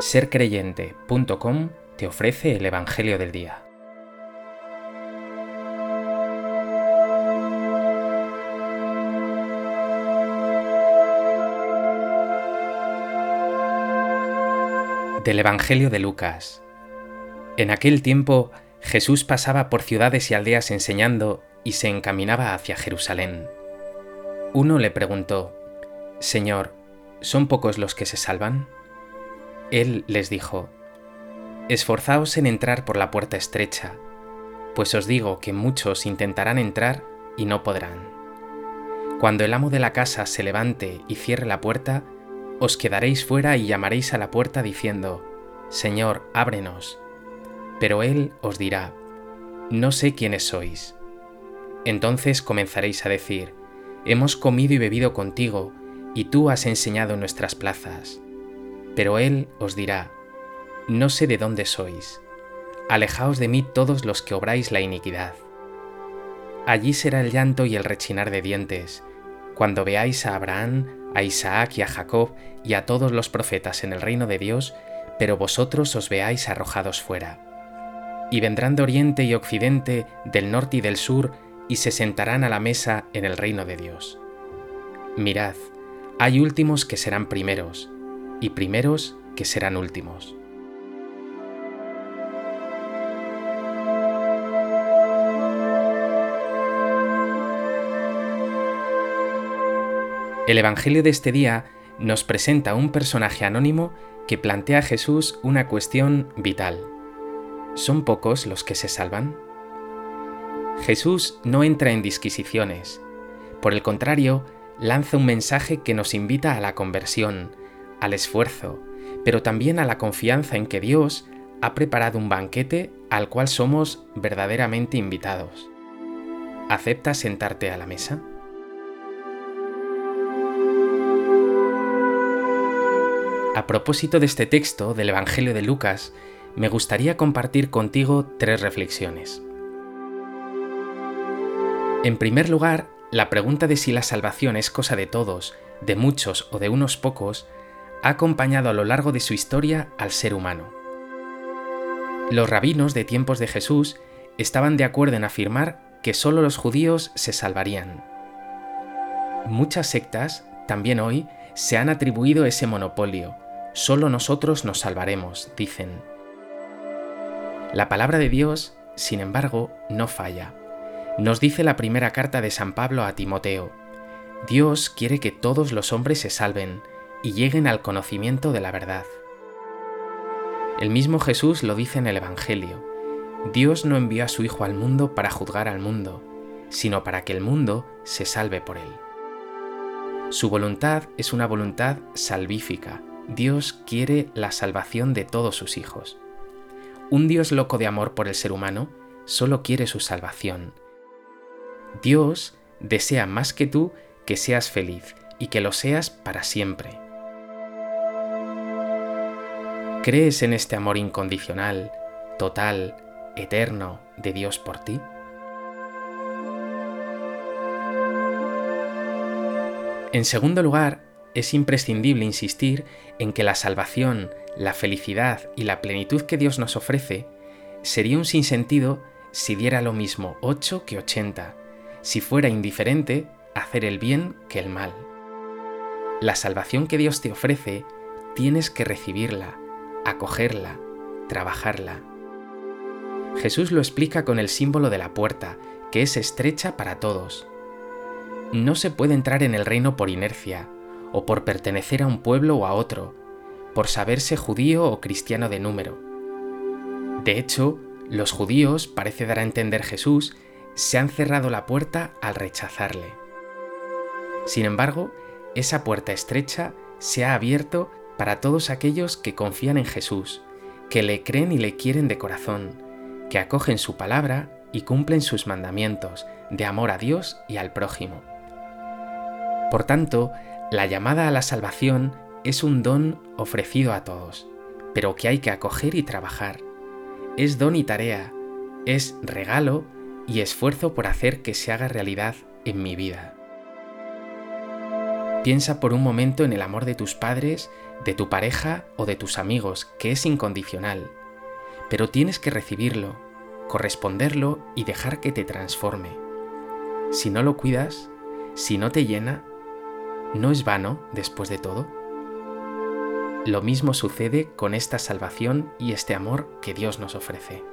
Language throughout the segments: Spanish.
sercreyente.com te ofrece el Evangelio del Día. Del Evangelio de Lucas. En aquel tiempo Jesús pasaba por ciudades y aldeas enseñando y se encaminaba hacia Jerusalén. Uno le preguntó, Señor, ¿son pocos los que se salvan? Él les dijo, Esforzaos en entrar por la puerta estrecha, pues os digo que muchos intentarán entrar y no podrán. Cuando el amo de la casa se levante y cierre la puerta, os quedaréis fuera y llamaréis a la puerta diciendo, Señor, ábrenos. Pero él os dirá, No sé quiénes sois. Entonces comenzaréis a decir, Hemos comido y bebido contigo, y tú has enseñado en nuestras plazas. Pero él os dirá, No sé de dónde sois, alejaos de mí todos los que obráis la iniquidad. Allí será el llanto y el rechinar de dientes, cuando veáis a Abraham, a Isaac y a Jacob y a todos los profetas en el reino de Dios, pero vosotros os veáis arrojados fuera. Y vendrán de oriente y occidente, del norte y del sur, y se sentarán a la mesa en el reino de Dios. Mirad, hay últimos que serán primeros, y primeros que serán últimos. El Evangelio de este día nos presenta un personaje anónimo que plantea a Jesús una cuestión vital. ¿Son pocos los que se salvan? Jesús no entra en disquisiciones. Por el contrario, lanza un mensaje que nos invita a la conversión, al esfuerzo, pero también a la confianza en que Dios ha preparado un banquete al cual somos verdaderamente invitados. ¿Aceptas sentarte a la mesa? A propósito de este texto del Evangelio de Lucas, me gustaría compartir contigo tres reflexiones. En primer lugar, la pregunta de si la salvación es cosa de todos, de muchos o de unos pocos, ha acompañado a lo largo de su historia al ser humano. Los rabinos de tiempos de Jesús estaban de acuerdo en afirmar que solo los judíos se salvarían. Muchas sectas, también hoy, se han atribuido ese monopolio. Solo nosotros nos salvaremos, dicen. La palabra de Dios, sin embargo, no falla. Nos dice la primera carta de San Pablo a Timoteo, Dios quiere que todos los hombres se salven y lleguen al conocimiento de la verdad. El mismo Jesús lo dice en el Evangelio, Dios no envió a su Hijo al mundo para juzgar al mundo, sino para que el mundo se salve por él. Su voluntad es una voluntad salvífica. Dios quiere la salvación de todos sus hijos. Un Dios loco de amor por el ser humano solo quiere su salvación, Dios desea más que tú que seas feliz y que lo seas para siempre. ¿Crees en este amor incondicional, total, eterno de Dios por ti? En segundo lugar, es imprescindible insistir en que la salvación, la felicidad y la plenitud que Dios nos ofrece sería un sinsentido si diera lo mismo 8 que 80, si fuera indiferente hacer el bien que el mal. La salvación que Dios te ofrece, tienes que recibirla, acogerla, trabajarla. Jesús lo explica con el símbolo de la puerta, que es estrecha para todos. No se puede entrar en el reino por inercia, o por pertenecer a un pueblo o a otro, por saberse judío o cristiano de número. De hecho, los judíos, parece dar a entender Jesús, se han cerrado la puerta al rechazarle. Sin embargo, esa puerta estrecha se ha abierto para todos aquellos que confían en Jesús, que le creen y le quieren de corazón, que acogen su palabra y cumplen sus mandamientos de amor a Dios y al prójimo. Por tanto, la llamada a la salvación es un don ofrecido a todos, pero que hay que acoger y trabajar. Es don y tarea, es regalo y esfuerzo por hacer que se haga realidad en mi vida. Piensa por un momento en el amor de tus padres, de tu pareja o de tus amigos, que es incondicional. Pero tienes que recibirlo, corresponderlo y dejar que te transforme. Si no lo cuidas, si no te llena, ¿no es vano después de todo? Lo mismo sucede con esta salvación y este amor que Dios nos ofrece.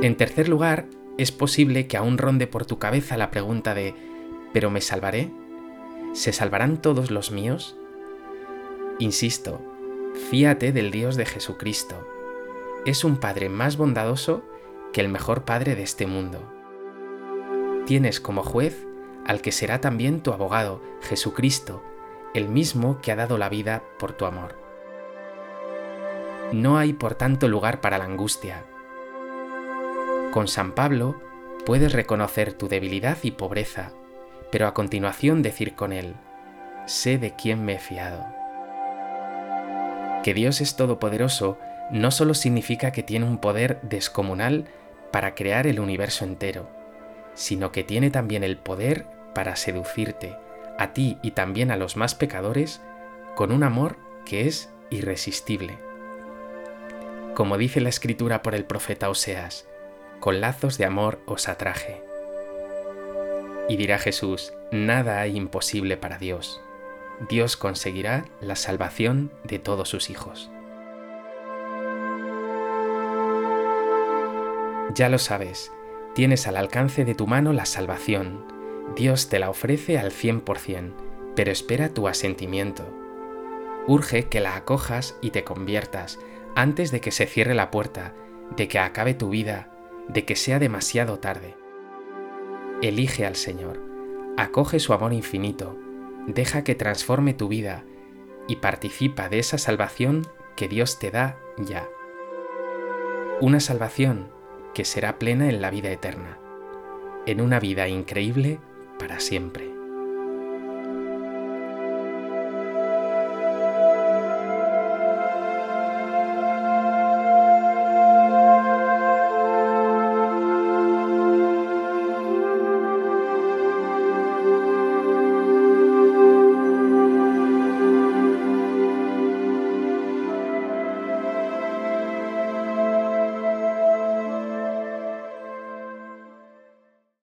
En tercer lugar, es posible que aún ronde por tu cabeza la pregunta de ¿pero me salvaré? ¿Se salvarán todos los míos? Insisto, fíate del Dios de Jesucristo. Es un Padre más bondadoso que el mejor Padre de este mundo. Tienes como juez al que será también tu abogado, Jesucristo, el mismo que ha dado la vida por tu amor. No hay por tanto lugar para la angustia, con San Pablo puedes reconocer tu debilidad y pobreza, pero a continuación decir con él, sé de quién me he fiado. Que Dios es todopoderoso no solo significa que tiene un poder descomunal para crear el universo entero, sino que tiene también el poder para seducirte, a ti y también a los más pecadores, con un amor que es irresistible. Como dice la escritura por el profeta Oseas, con lazos de amor os atraje. Y dirá Jesús, nada hay imposible para Dios. Dios conseguirá la salvación de todos sus hijos. Ya lo sabes, tienes al alcance de tu mano la salvación. Dios te la ofrece al 100%, pero espera tu asentimiento. Urge que la acojas y te conviertas antes de que se cierre la puerta, de que acabe tu vida de que sea demasiado tarde. Elige al Señor, acoge su amor infinito, deja que transforme tu vida y participa de esa salvación que Dios te da ya. Una salvación que será plena en la vida eterna, en una vida increíble para siempre.